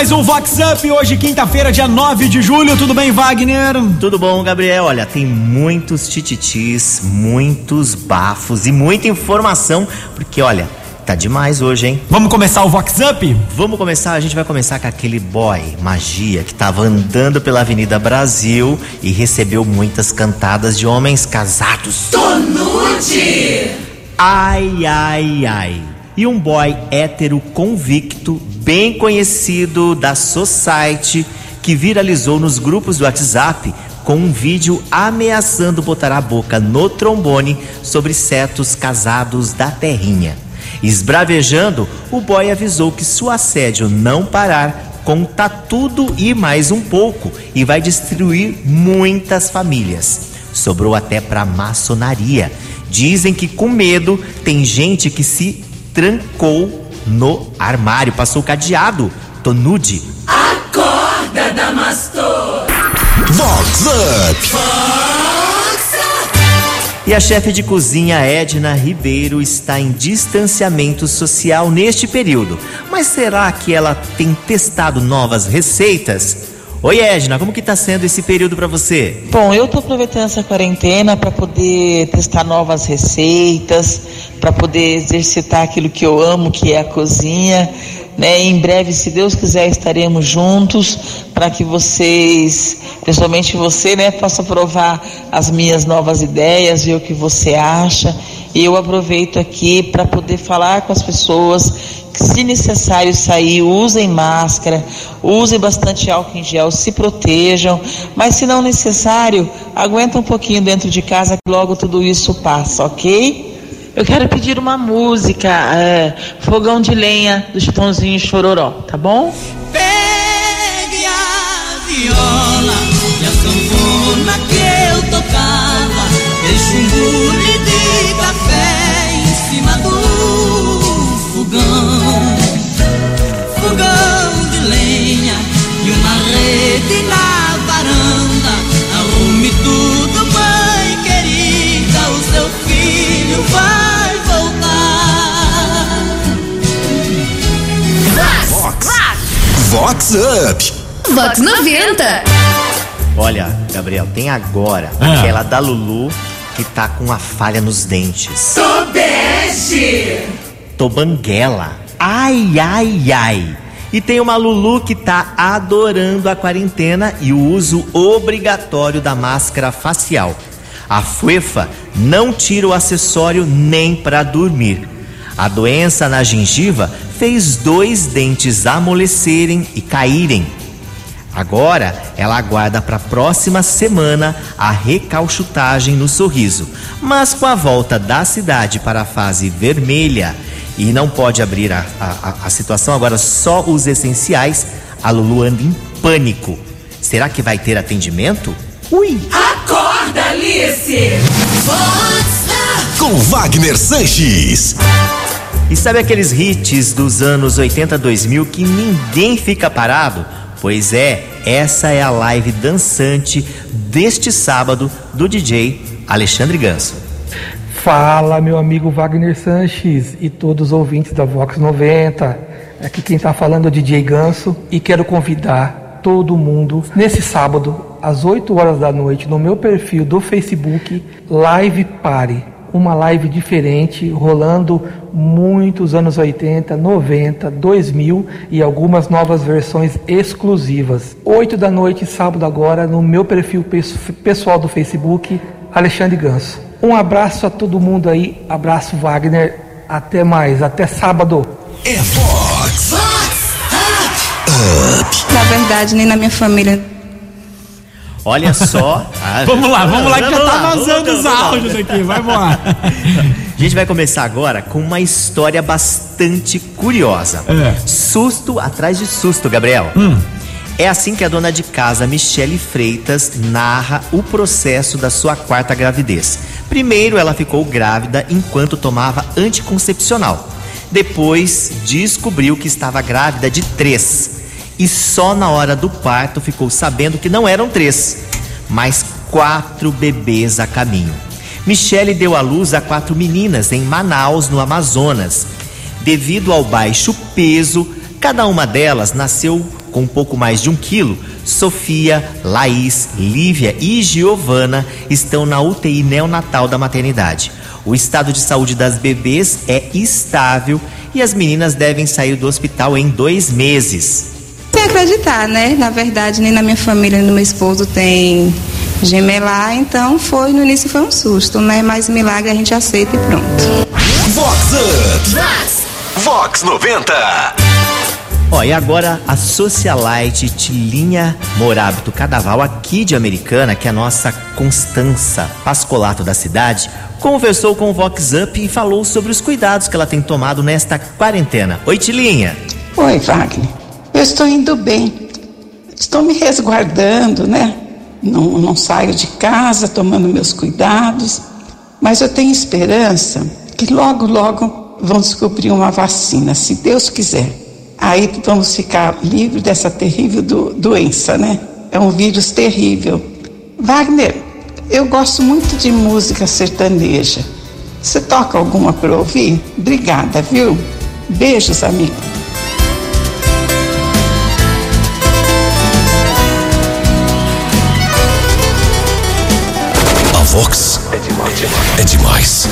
mais um Vox Up, hoje quinta-feira, dia 9 de julho. Tudo bem, Wagner? Tudo bom, Gabriel? Olha, tem muitos tititis, muitos bafos e muita informação, porque olha, tá demais hoje, hein? Vamos começar o Vox Up? Vamos começar, a gente vai começar com aquele boy, magia, que tava andando pela Avenida Brasil e recebeu muitas cantadas de homens casados. Tonute! Ai, ai, ai. E um boy hétero convicto, bem conhecido da Society, que viralizou nos grupos do WhatsApp com um vídeo ameaçando botar a boca no trombone sobre certos casados da terrinha. Esbravejando, o boy avisou que se o assédio não parar, conta tudo e mais um pouco e vai destruir muitas famílias. Sobrou até pra maçonaria. Dizem que com medo tem gente que se trancou no armário, passou cadeado. Tô nude. Acorda, Damastor! Vox Up! E a chefe de cozinha Edna Ribeiro está em distanciamento social neste período. Mas será que ela tem testado novas receitas? Oi Edna, como que tá sendo esse período para você? Bom, eu tô aproveitando essa quarentena para poder testar novas receitas, para poder exercitar aquilo que eu amo, que é a cozinha. Né? Em breve, se Deus quiser, estaremos juntos para que vocês, principalmente você, né, possa provar as minhas novas ideias, ver o que você acha. E eu aproveito aqui para poder falar com as pessoas que, se necessário sair, usem máscara, usem bastante álcool em gel, se protejam, mas se não necessário, aguenta um pouquinho dentro de casa que logo tudo isso passa, ok? Eu quero pedir uma música, é, Fogão de Lenha, do Chitãozinho Chororó, tá bom? Pegue a viola e a sanfona que eu tocava. Deixe um bule de café em cima do fogão. Up! Vox 90. Olha, Gabriel, tem agora Ah. aquela da Lulu que tá com uma falha nos dentes. Tobeste! Tobanguela. Ai, ai, ai. E tem uma Lulu que tá adorando a quarentena e o uso obrigatório da máscara facial. A Fuefa não tira o acessório nem para dormir. A doença na gengiva fez dois dentes amolecerem e caírem. Agora ela aguarda para a próxima semana a recalchutagem no sorriso. Mas com a volta da cidade para a fase vermelha e não pode abrir a, a, a situação, agora só os essenciais, a Lulu anda em pânico. Será que vai ter atendimento? Ui! Acorda, Alice! Com Wagner Sanches. E sabe aqueles hits dos anos 80 2000 que ninguém fica parado? Pois é, essa é a live dançante deste sábado do DJ Alexandre Ganso. Fala, meu amigo Wagner Sanches e todos os ouvintes da Vox 90. Aqui quem está falando é o DJ Ganso e quero convidar todo mundo nesse sábado, às 8 horas da noite, no meu perfil do Facebook, Live Party. Uma live diferente, rolando muitos anos 80, 90, 2000 e algumas novas versões exclusivas. 8 da noite, sábado agora, no meu perfil pes- pessoal do Facebook, Alexandre Ganso. Um abraço a todo mundo aí, abraço Wagner, até mais, até sábado. É Vox Na verdade, nem na minha família. Olha só. Ah, Vamos lá, vamos lá que já tá lá, vazando vamos os lá. áudios aqui, vai voar. A gente vai começar agora com uma história bastante curiosa. É. Susto atrás de susto, Gabriel. É assim que a dona de casa, Michele Freitas, narra o processo da sua quarta gravidez. Primeiro, ela ficou grávida enquanto tomava anticoncepcional. Depois, descobriu que estava grávida de três. E só na hora do parto ficou sabendo que não eram três, mas quatro bebês a caminho. Michele deu à luz a quatro meninas em Manaus, no Amazonas. Devido ao baixo peso, cada uma delas nasceu com um pouco mais de um quilo, Sofia, Laís, Lívia e Giovana estão na UTI neonatal da maternidade. O estado de saúde das bebês é estável e as meninas devem sair do hospital em dois meses. Acreditar, né? Na verdade, nem na minha família, nem no meu esposo tem gemelar, então foi, no início foi um susto, né? Mas milagre a gente aceita e pronto. Vox Up. Vox 90. Ó, e agora a socialite Tilinha Morábito Cadaval, aqui de Americana, que é a nossa Constança Pascolato da cidade, conversou com o Vox Up e falou sobre os cuidados que ela tem tomado nesta quarentena. Oi, Tilinha. Oi, Wagner. Eu estou indo bem. Estou me resguardando, né? Não, não saio de casa tomando meus cuidados, mas eu tenho esperança que logo, logo vão descobrir uma vacina, se Deus quiser. Aí vamos ficar livres dessa terrível do, doença, né? É um vírus terrível. Wagner, eu gosto muito de música sertaneja. Você toca alguma para ouvir? Obrigada, viu? Beijos, amigo. Vox é demais. É demais.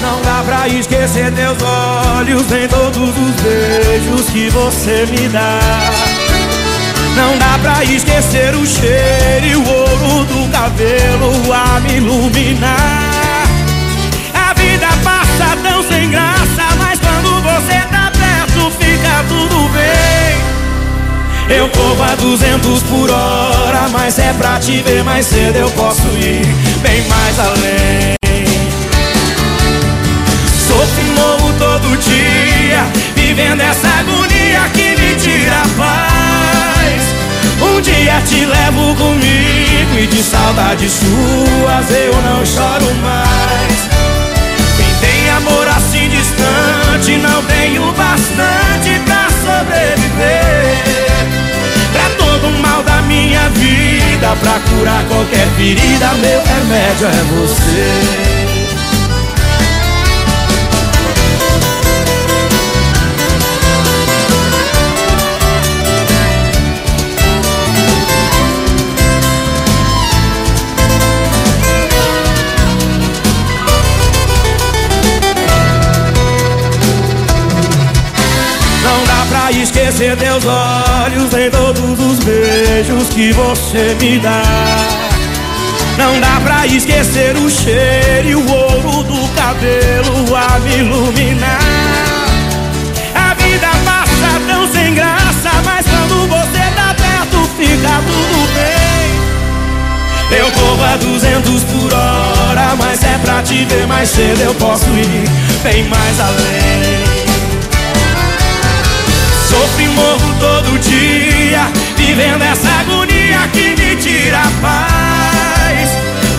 Não dá pra esquecer teus olhos, nem todos os beijos que você me dá. Não dá pra esquecer o cheiro e o ouro do cabelo a me iluminar. A vida passa tão sem graça, mas quando você tá perto fica tudo bem. Eu corro a 200 por hora, mas é pra te ver mais cedo eu posso ir bem mais além. Sofro morro todo dia, vivendo essa agonia que me tira a paz. Um dia te levo comigo e de saudades suas eu não choro vida, pra curar qualquer ferida, meu remédio é você. Pra esquecer teus olhos em todos os beijos que você me dá. Não dá pra esquecer o cheiro e o ouro do cabelo a me iluminar. A vida passa tão sem graça, mas quando você tá perto fica tudo bem. Eu corro a 200 por hora, mas é pra te ver mais cedo eu posso ir bem mais além. Sofro e morro todo dia, vivendo essa agonia que me tira a paz.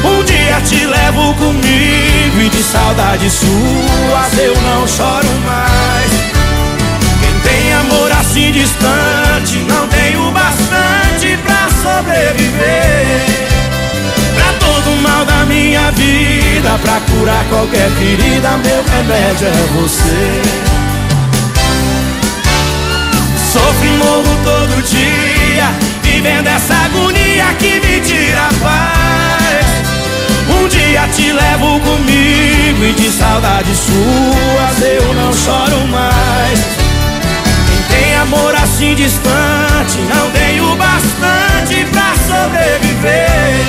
Um dia te levo comigo e de saudades suas eu não choro mais. Quem tem amor assim distante não tem o bastante pra sobreviver. Pra todo mal da minha vida, pra curar qualquer ferida, meu remédio é você. Sofro e morro todo dia, vivendo essa agonia que me tira a paz. Um dia te levo comigo e de saudades suas eu não choro mais. Quem tem amor assim distante não tem o bastante pra sobreviver.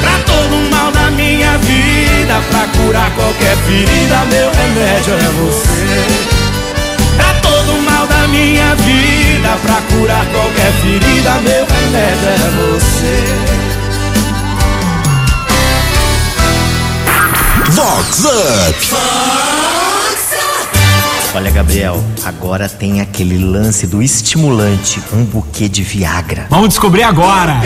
Pra todo mal da minha vida, pra curar qualquer ferida, meu remédio é você. Minha vida, pra curar qualquer ferida, meu remédio é você. Vox Up. Olha, Gabriel, agora tem aquele lance do estimulante, um buquê de Viagra. Vamos descobrir agora.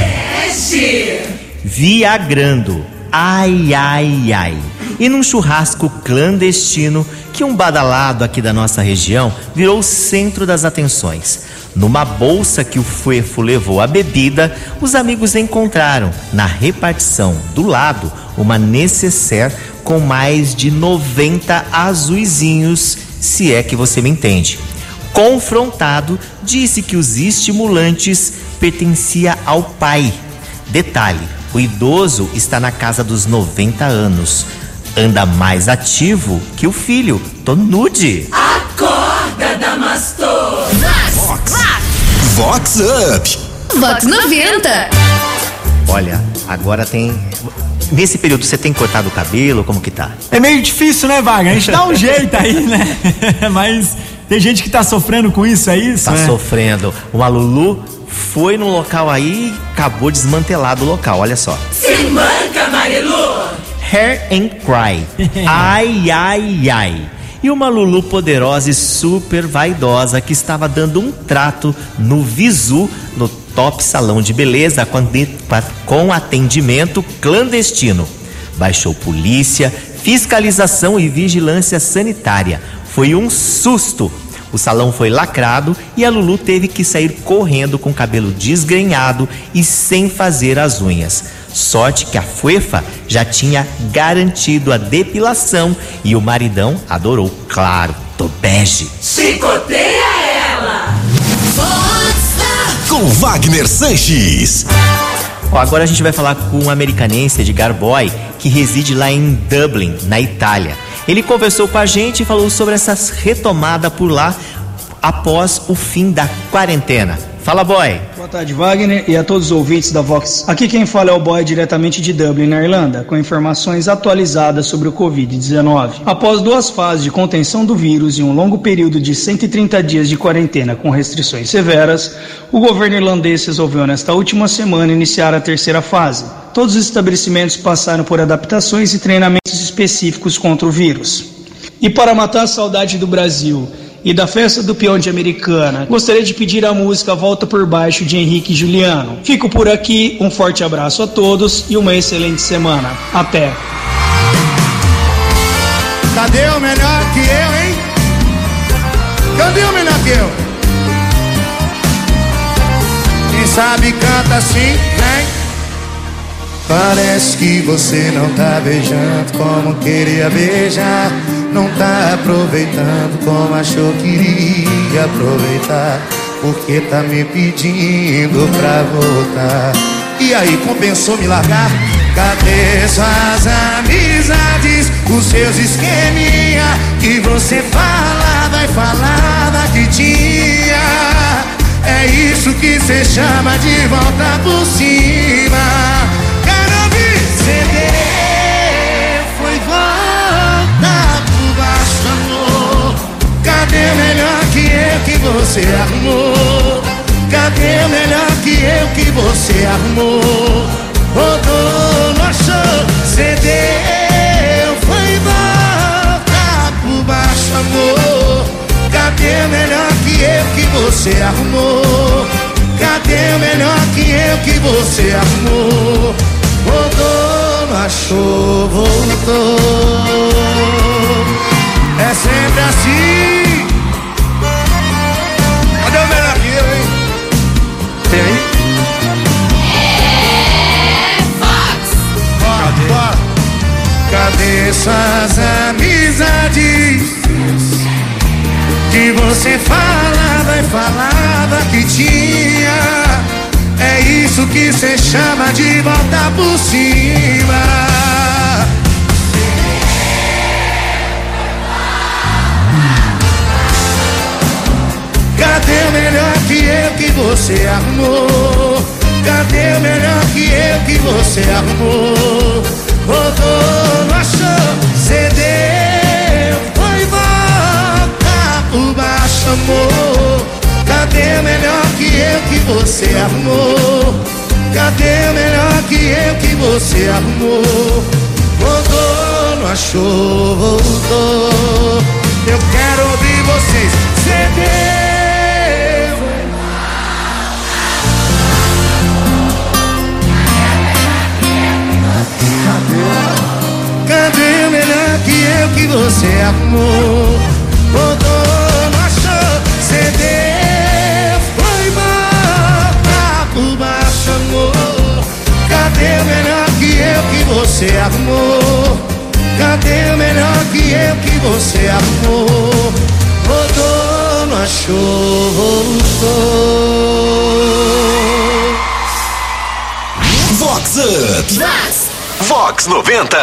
Viagrando. Ai, ai, ai. E num churrasco clandestino que um badalado aqui da nossa região virou o centro das atenções. Numa bolsa que o Fuefo levou a bebida, os amigos encontraram, na repartição do lado, uma necessaire com mais de 90 azuizinhos, se é que você me entende. Confrontado, disse que os estimulantes pertencia ao pai. Detalhe: o idoso está na casa dos 90 anos. Anda mais ativo que o filho. Tô nude. Acorda, Damastor. Vox Up. Vox 90. Olha, agora tem. Nesse período você tem cortado o cabelo? Como que tá? É meio difícil, né, Wagner? A gente dá um jeito aí, né? Mas tem gente que tá sofrendo com isso, é isso? Tá né? sofrendo. Uma Lulu foi no local aí e acabou desmantelado o local, olha só. Se manca, Marilu. Hair and Cry. Ai, ai, ai. E uma Lulu poderosa e super vaidosa que estava dando um trato no Visu, no top salão de beleza, com atendimento clandestino. Baixou polícia, fiscalização e vigilância sanitária. Foi um susto. O salão foi lacrado e a Lulu teve que sair correndo com o cabelo desgrenhado e sem fazer as unhas. Sorte que a Fuefa já tinha garantido a depilação e o maridão adorou, claro, do bege. Chicoteia ela. Com Wagner Sanches. Ó, agora a gente vai falar com um americanense, Edgar Boy, que reside lá em Dublin, na Itália. Ele conversou com a gente e falou sobre essa retomada por lá após o fim da quarentena. Fala, boy. Boa tarde, Wagner, e a todos os ouvintes da Vox. Aqui quem fala é o Boy diretamente de Dublin, na Irlanda, com informações atualizadas sobre o Covid-19. Após duas fases de contenção do vírus e um longo período de 130 dias de quarentena com restrições severas, o governo irlandês resolveu nesta última semana iniciar a terceira fase. Todos os estabelecimentos passaram por adaptações e treinamentos específicos contra o vírus. E para matar a saudade do Brasil e da festa do peão de Americana, gostaria de pedir a música Volta por Baixo de Henrique Juliano. Fico por aqui, um forte abraço a todos e uma excelente semana. Até! Cadê o melhor que eu, hein? Cadê o melhor que eu? Quem sabe canta assim, vem. Parece que você não tá beijando como queria beijar. Não tá aproveitando como achou que iria aproveitar. Porque tá me pedindo pra voltar. E aí, compensou me largar? Cadê suas amizades? Os seus esqueminha que você falava e falava que tinha. É isso que cê chama de volta por cima. Cadê melhor que eu que você arrumou? Cadê o melhor que eu que você arrumou? Rodou, não achou, cedeu, foi volta por baixo, amor. Cadê o melhor que eu que você arrumou? Cadê o melhor que eu que você arrumou? Rodou, não achou, voltou. Que você falava e falava que tinha. É isso que cê chama de volta por cima. Cadê o melhor que eu que você arrumou? Cadê o melhor que eu que você arrumou? Rodou, não achou, cedeu, por baixo, amor. Cadê o melhor que eu que você arrumou? Cadê o melhor que eu que você arrumou? Rodou, não achou, voltou. Cachorro voltou. Vox Up. Vox 90.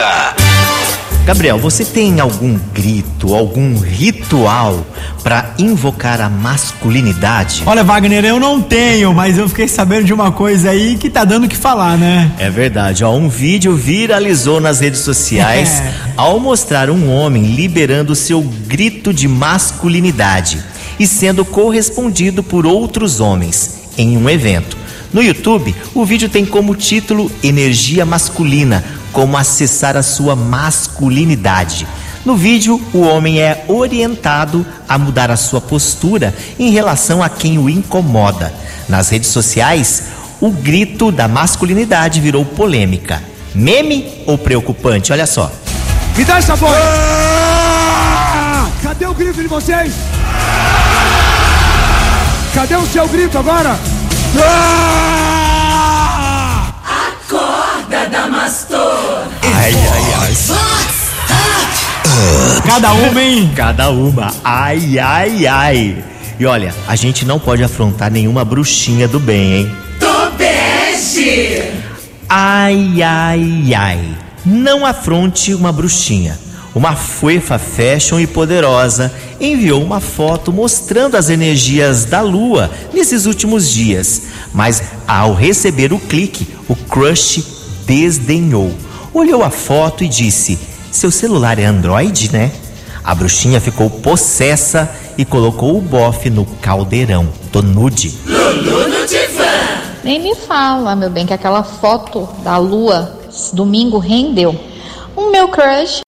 Gabriel, você tem algum grito, algum ritual para invocar a masculinidade? Olha, Wagner, eu não tenho, mas eu fiquei sabendo de uma coisa aí que tá dando o que falar, né? É verdade, ó, um vídeo viralizou nas redes sociais ao mostrar um homem liberando seu grito de masculinidade e sendo correspondido por outros homens em um evento. No YouTube, o vídeo tem como título Energia Masculina, como acessar a sua masculinidade. No vídeo, o homem é orientado a mudar a sua postura em relação a quem o incomoda. Nas redes sociais, o grito da masculinidade virou polêmica. Meme ou preocupante? Olha só. Me dá essa voz! Cadê o grito de vocês? Cadê o seu grito agora? Acorda, Damastor. Ai, ai, ai. Cada uma, hein? Cada uma. Ai, ai, ai. E olha, a gente não pode afrontar nenhuma bruxinha do bem, hein? Tobege. Ai, ai, ai. Não afronte uma bruxinha. Uma fuefa fashion e poderosa enviou uma foto mostrando as energias da lua nesses últimos dias. Mas ao receber o clique, o crush desdenhou. Olhou a foto e disse: Seu celular é Android, né? A bruxinha ficou possessa e colocou o bofe no caldeirão. Tô nude. Nem me fala, meu bem, que aquela foto da lua domingo rendeu. O meu crush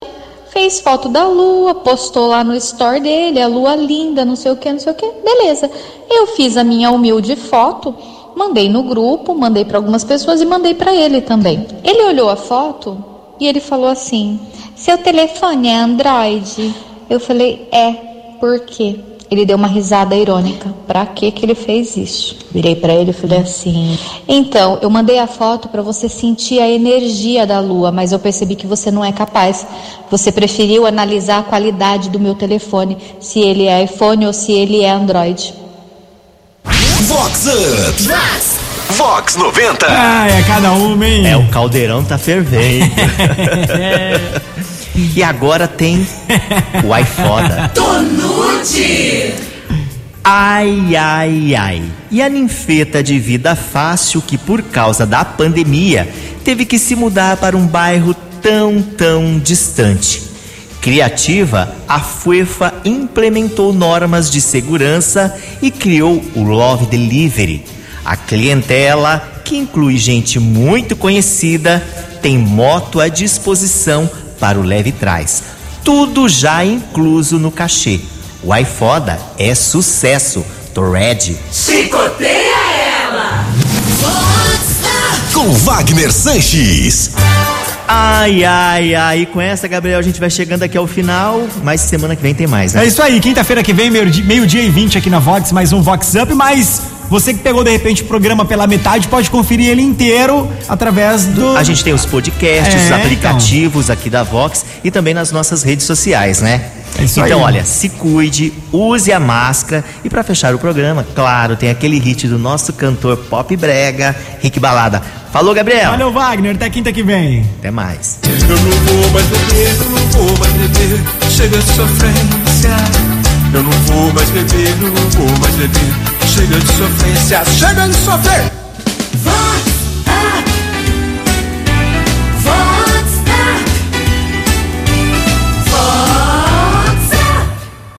fez foto da lua, postou lá no store dele, a lua linda, não sei o que, não sei o que. Beleza. Eu fiz a minha humilde foto, mandei no grupo, mandei para algumas pessoas e mandei para ele também. Ele olhou a foto e ele falou assim: "Seu telefone é Android?" Eu falei: "É. Por quê?" Ele deu uma risada irônica. Pra que que ele fez isso? Virei pra ele e falei assim: "Então, eu mandei a foto pra você sentir a energia da lua, mas eu percebi que você não é capaz. Você preferiu analisar a qualidade do meu telefone, se ele é iPhone ou se ele é Android." Vox Up. Vox 90. Ai, é cada uma, hein? É, o caldeirão tá fervendo. e agora tem o iFoda. Tô nude. Ai, ai, ai. E a ninfeta de vida fácil que, por causa da pandemia, teve que se mudar para um bairro tão, tão distante. Criativa, a FUEFA implementou normas de segurança e criou o Love Delivery. A clientela, que inclui gente muito conhecida, tem moto à disposição para o leve trás. Tudo já incluso no cachê. O iFoda é sucesso. Tô ready. Chicoteia ela. Com Wagner Sanches. Ai, ai, ai. E com essa, Gabriel, a gente vai chegando aqui ao final, mas semana que vem tem mais, né? É isso aí, quinta-feira que vem, meio-dia meio e 20 aqui na Vox, mais um Vox Up, mas você que pegou de repente o programa pela metade, pode conferir ele inteiro através do. A gente tem os podcasts, É, os aplicativos aqui da Vox e também nas nossas redes sociais, né? É isso então, aí. olha, se cuide, use a máscara e pra fechar o programa, claro, tem aquele hit do nosso cantor pop brega, Rick Balada. Falou, Gabriel. Valeu, Wagner, até quinta que vem. Até mais. Eu não vou mais beber, eu não vou mais beber. Chega de sofrência. Eu não vou mais beber, não vou mais beber. Chega de sofrência, chega de sofrer. Vá!